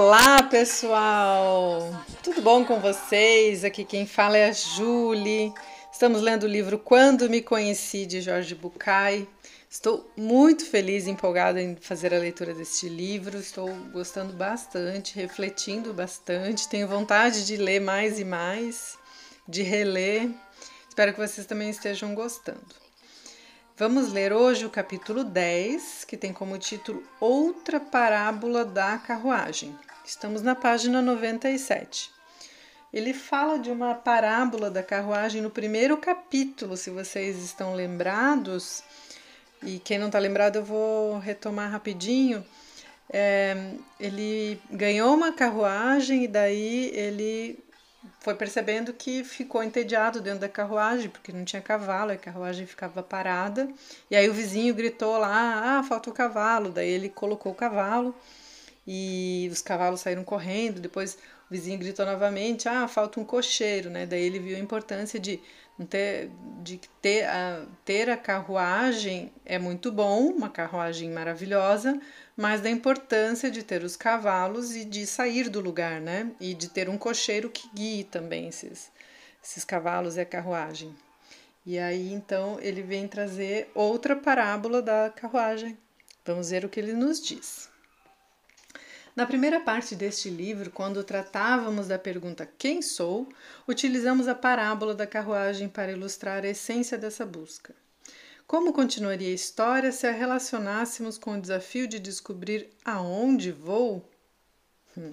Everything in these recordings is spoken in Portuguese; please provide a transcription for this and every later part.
Olá, pessoal! Tudo bom com vocês? Aqui quem fala é a Julie. Estamos lendo o livro Quando Me Conheci, de Jorge Bucay. Estou muito feliz e empolgada em fazer a leitura deste livro. Estou gostando bastante, refletindo bastante. Tenho vontade de ler mais e mais, de reler. Espero que vocês também estejam gostando. Vamos ler hoje o capítulo 10, que tem como título Outra Parábola da Carruagem. Estamos na página 97. Ele fala de uma parábola da carruagem no primeiro capítulo, se vocês estão lembrados. E quem não está lembrado, eu vou retomar rapidinho. É, ele ganhou uma carruagem e daí ele foi percebendo que ficou entediado dentro da carruagem, porque não tinha cavalo, a carruagem ficava parada. E aí o vizinho gritou lá: Ah, falta o cavalo. Daí ele colocou o cavalo e os cavalos saíram correndo. Depois o vizinho gritou novamente: Ah, falta um cocheiro, né? Daí ele viu a importância de ter, de ter, a, ter a carruagem é muito bom, uma carruagem maravilhosa, mas da importância de ter os cavalos e de sair do lugar, né? E de ter um cocheiro que guie também esses, esses cavalos e a carruagem. E aí então ele vem trazer outra parábola da carruagem. Vamos ver o que ele nos diz. Na primeira parte deste livro, quando tratávamos da pergunta Quem sou, utilizamos a parábola da carruagem para ilustrar a essência dessa busca. Como continuaria a história se a relacionássemos com o desafio de descobrir aonde vou? Hum.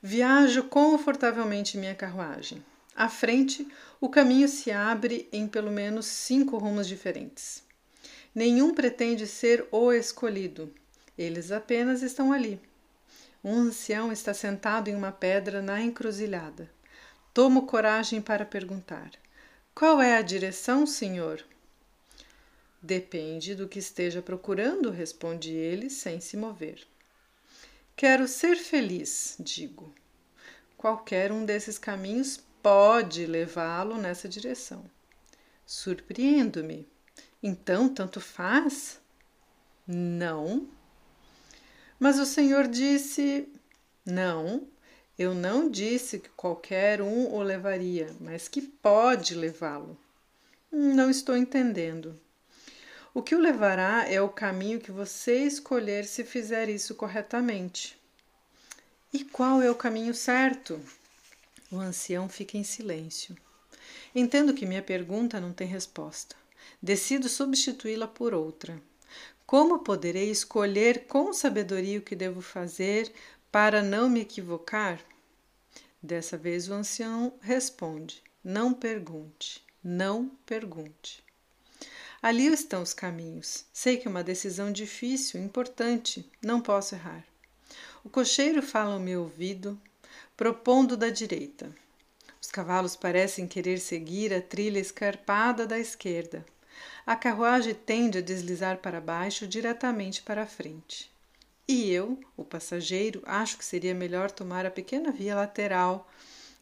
Viajo confortavelmente minha carruagem. À frente, o caminho se abre em pelo menos cinco rumos diferentes. Nenhum pretende ser o escolhido, eles apenas estão ali. Um ancião está sentado em uma pedra na encruzilhada. Tomo coragem para perguntar: Qual é a direção, senhor? Depende do que esteja procurando, responde ele, sem se mover. Quero ser feliz, digo. Qualquer um desses caminhos pode levá-lo nessa direção. Surpreendo-me. Então, tanto faz? Não, mas o Senhor disse: Não, eu não disse que qualquer um o levaria, mas que pode levá-lo. Não estou entendendo. O que o levará é o caminho que você escolher se fizer isso corretamente. E qual é o caminho certo? O ancião fica em silêncio. Entendo que minha pergunta não tem resposta. Decido substituí-la por outra. Como poderei escolher com sabedoria o que devo fazer para não me equivocar? Dessa vez o ancião responde: Não pergunte, não pergunte. Ali estão os caminhos. Sei que é uma decisão difícil, importante, não posso errar. O cocheiro fala ao meu ouvido, propondo da direita. Os cavalos parecem querer seguir a trilha escarpada da esquerda. A carruagem tende a deslizar para baixo diretamente para a frente. E eu, o passageiro, acho que seria melhor tomar a pequena via lateral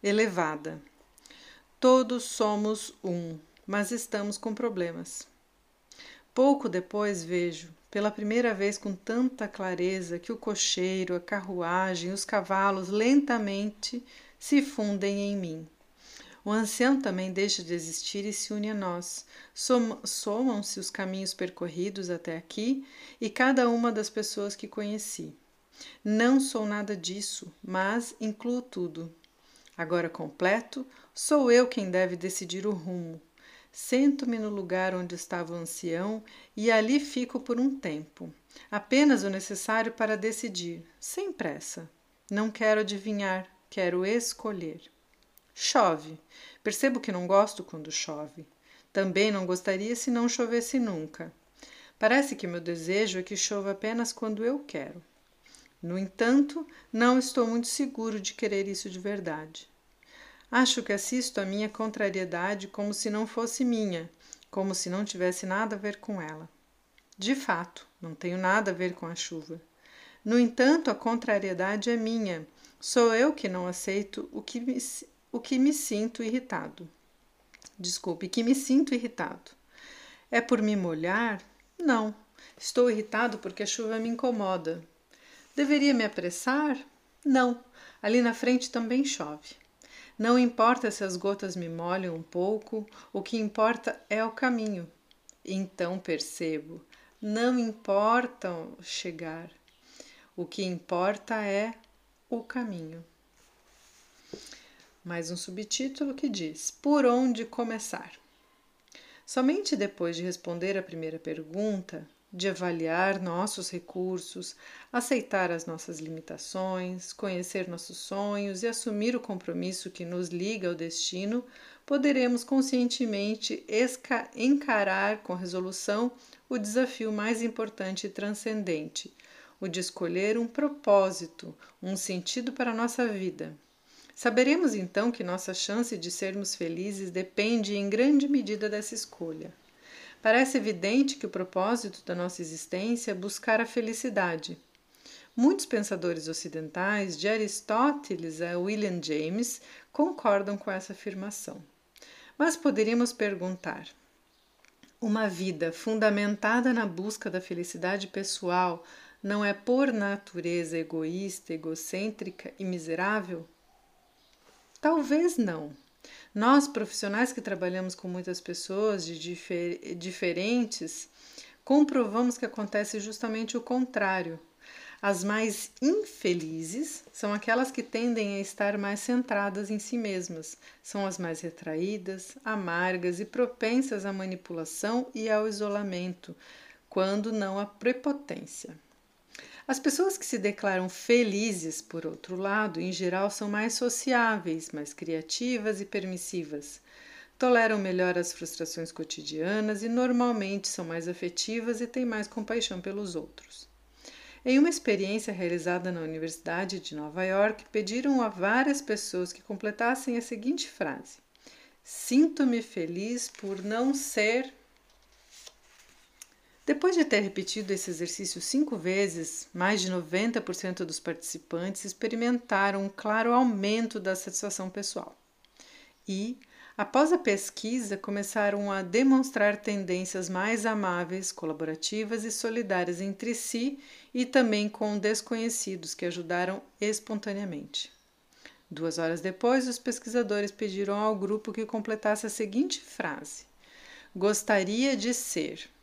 elevada. Todos somos um, mas estamos com problemas. Pouco depois vejo, pela primeira vez com tanta clareza, que o cocheiro, a carruagem, os cavalos lentamente se fundem em mim. O ancião também deixa de existir e se une a nós. Somam-se os caminhos percorridos até aqui e cada uma das pessoas que conheci. Não sou nada disso, mas incluo tudo. Agora completo, sou eu quem deve decidir o rumo. Sento-me no lugar onde estava o ancião e ali fico por um tempo. Apenas o necessário para decidir, sem pressa. Não quero adivinhar, quero escolher. Chove. Percebo que não gosto quando chove. Também não gostaria se não chovesse nunca. Parece que meu desejo é que chova apenas quando eu quero. No entanto, não estou muito seguro de querer isso de verdade. Acho que assisto à minha contrariedade como se não fosse minha, como se não tivesse nada a ver com ela. De fato, não tenho nada a ver com a chuva. No entanto, a contrariedade é minha. Sou eu que não aceito o que me, o que me sinto irritado. Desculpe, que me sinto irritado. É por me molhar? Não. Estou irritado porque a chuva me incomoda. Deveria me apressar? Não, ali na frente também chove. Não importa se as gotas me molham um pouco, o que importa é o caminho. Então percebo, não importa chegar, o que importa é o caminho. Mais um subtítulo que diz: Por onde começar? Somente depois de responder a primeira pergunta, de avaliar nossos recursos, aceitar as nossas limitações, conhecer nossos sonhos e assumir o compromisso que nos liga ao destino, poderemos conscientemente encarar com resolução o desafio mais importante e transcendente, o de escolher um propósito, um sentido para a nossa vida. Saberemos então que nossa chance de sermos felizes depende em grande medida dessa escolha. Parece evidente que o propósito da nossa existência é buscar a felicidade. Muitos pensadores ocidentais, de Aristóteles a William James, concordam com essa afirmação. Mas poderíamos perguntar: uma vida fundamentada na busca da felicidade pessoal não é por natureza egoísta, egocêntrica e miserável? Talvez não. Nós, profissionais que trabalhamos com muitas pessoas de difer diferentes, comprovamos que acontece justamente o contrário. As mais infelizes são aquelas que tendem a estar mais centradas em si mesmas, são as mais retraídas, amargas e propensas à manipulação e ao isolamento, quando não à prepotência. As pessoas que se declaram felizes, por outro lado, em geral são mais sociáveis, mais criativas e permissivas. Toleram melhor as frustrações cotidianas e normalmente são mais afetivas e têm mais compaixão pelos outros. Em uma experiência realizada na Universidade de Nova York, pediram a várias pessoas que completassem a seguinte frase: Sinto-me feliz por não ser depois de ter repetido esse exercício cinco vezes, mais de 90% dos participantes experimentaram um claro aumento da satisfação pessoal. E, após a pesquisa, começaram a demonstrar tendências mais amáveis, colaborativas e solidárias entre si e também com desconhecidos que ajudaram espontaneamente. Duas horas depois, os pesquisadores pediram ao grupo que completasse a seguinte frase: Gostaria de ser.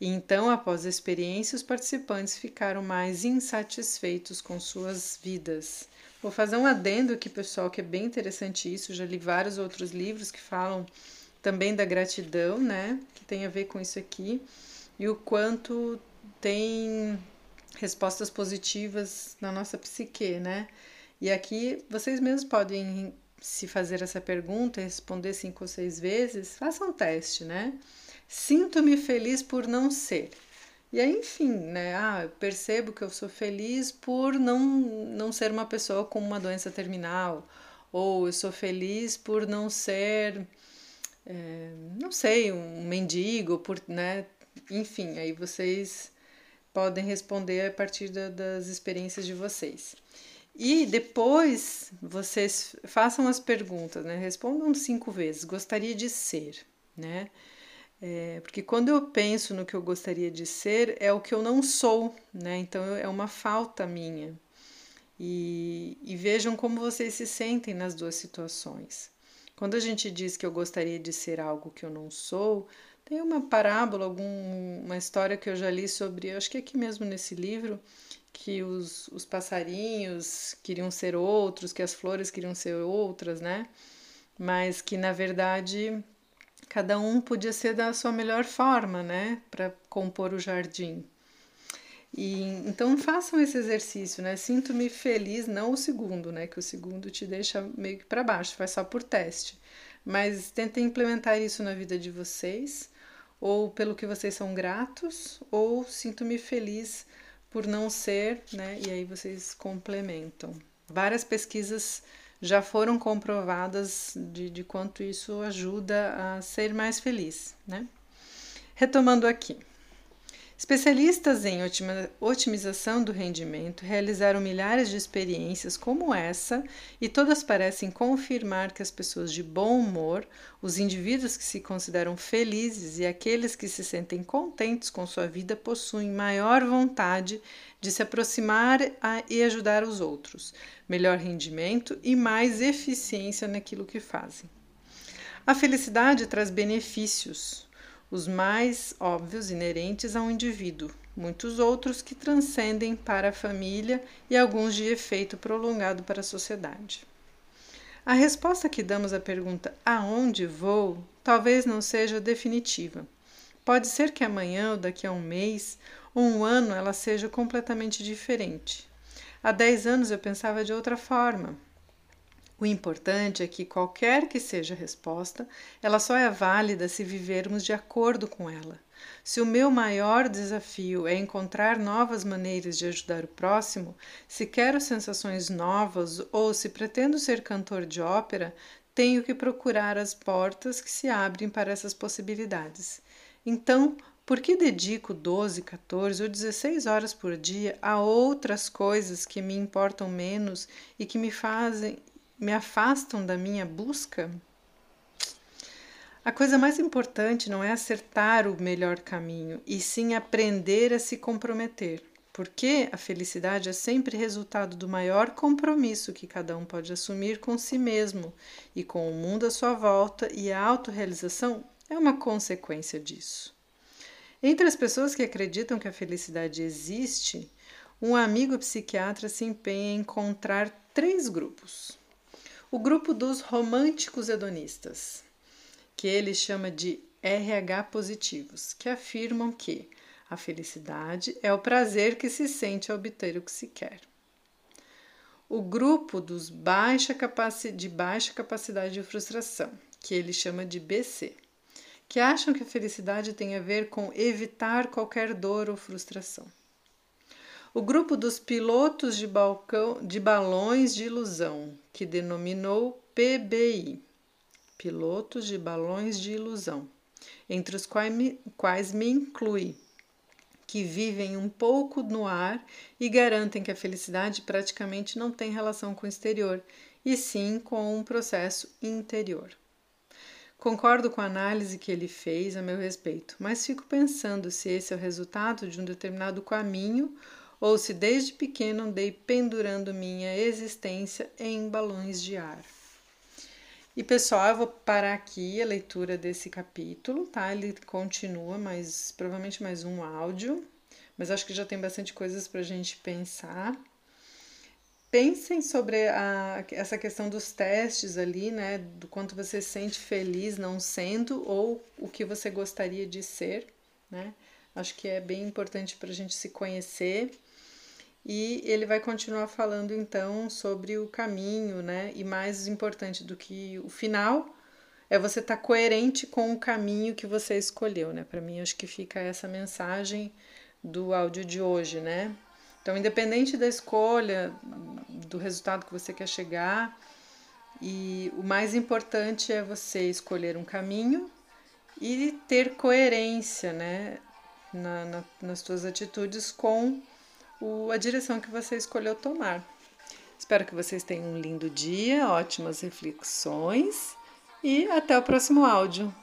E então, após a experiência, os participantes ficaram mais insatisfeitos com suas vidas. Vou fazer um adendo aqui, pessoal, que é bem interessante isso. Já li vários outros livros que falam também da gratidão, né? Que tem a ver com isso aqui. E o quanto tem respostas positivas na nossa psique, né? E aqui vocês mesmos podem se fazer essa pergunta responder cinco ou seis vezes, façam um teste, né? Sinto-me feliz por não ser. E aí, enfim, né? Ah, eu percebo que eu sou feliz por não, não ser uma pessoa com uma doença terminal. Ou eu sou feliz por não ser, é, não sei, um mendigo, por, né? Enfim, aí vocês podem responder a partir da, das experiências de vocês. E depois vocês façam as perguntas, né? Respondam cinco vezes. Gostaria de ser, né? É, porque quando eu penso no que eu gostaria de ser, é o que eu não sou, né? Então é uma falta minha. E, e vejam como vocês se sentem nas duas situações. Quando a gente diz que eu gostaria de ser algo que eu não sou, tem uma parábola, algum, uma história que eu já li sobre, acho que é aqui mesmo nesse livro, que os, os passarinhos queriam ser outros, que as flores queriam ser outras, né? Mas que na verdade cada um podia ser da sua melhor forma, né, para compor o jardim. E então façam esse exercício, né? Sinto-me feliz, não o segundo, né? Que o segundo te deixa meio que para baixo, faz só por teste. Mas tentem implementar isso na vida de vocês, ou pelo que vocês são gratos, ou sinto-me feliz por não ser, né? E aí vocês complementam. Várias pesquisas já foram comprovadas de, de quanto isso ajuda a ser mais feliz, né? Retomando aqui. Especialistas em otimização do rendimento realizaram milhares de experiências como essa e todas parecem confirmar que as pessoas de bom humor, os indivíduos que se consideram felizes e aqueles que se sentem contentes com sua vida possuem maior vontade de se aproximar e ajudar os outros, melhor rendimento e mais eficiência naquilo que fazem. A felicidade traz benefícios, os mais óbvios inerentes a um indivíduo, muitos outros que transcendem para a família e alguns de efeito prolongado para a sociedade. A resposta que damos à pergunta aonde vou talvez não seja definitiva. Pode ser que amanhã ou daqui a um mês ou um ano ela seja completamente diferente. Há dez anos eu pensava de outra forma. O importante é que, qualquer que seja a resposta, ela só é válida se vivermos de acordo com ela. Se o meu maior desafio é encontrar novas maneiras de ajudar o próximo, se quero sensações novas ou se pretendo ser cantor de ópera, tenho que procurar as portas que se abrem para essas possibilidades. Então, por que dedico 12, 14 ou 16 horas por dia a outras coisas que me importam menos e que me fazem me afastam da minha busca? A coisa mais importante não é acertar o melhor caminho, e sim aprender a se comprometer, porque a felicidade é sempre resultado do maior compromisso que cada um pode assumir com si mesmo e com o mundo à sua volta, e a autorrealização é uma consequência disso. Entre as pessoas que acreditam que a felicidade existe, um amigo psiquiatra se empenha em encontrar três grupos o grupo dos românticos hedonistas, que ele chama de RH positivos, que afirmam que a felicidade é o prazer que se sente ao obter o que se quer. O grupo dos baixa de baixa capacidade de frustração, que ele chama de BC, que acham que a felicidade tem a ver com evitar qualquer dor ou frustração o grupo dos pilotos de, balcão, de balões de ilusão, que denominou PBI pilotos de balões de ilusão, entre os quais me, quais me inclui, que vivem um pouco no ar e garantem que a felicidade praticamente não tem relação com o exterior, e sim com um processo interior. Concordo com a análise que ele fez a meu respeito, mas fico pensando se esse é o resultado de um determinado caminho ou se desde pequeno andei pendurando minha existência em balões de ar. E pessoal, eu vou parar aqui a leitura desse capítulo, tá? Ele continua, mas provavelmente mais um áudio, mas acho que já tem bastante coisas para a gente pensar. Pensem sobre a, essa questão dos testes ali, né? Do quanto você se sente feliz não sendo ou o que você gostaria de ser, né? Acho que é bem importante para a gente se conhecer e ele vai continuar falando então sobre o caminho, né? E mais importante do que o final é você estar tá coerente com o caminho que você escolheu, né? Para mim acho que fica essa mensagem do áudio de hoje, né? Então, independente da escolha, do resultado que você quer chegar, e o mais importante é você escolher um caminho e ter coerência, né, na, na, nas suas atitudes com o, a direção que você escolheu tomar. Espero que vocês tenham um lindo dia, ótimas reflexões e até o próximo áudio.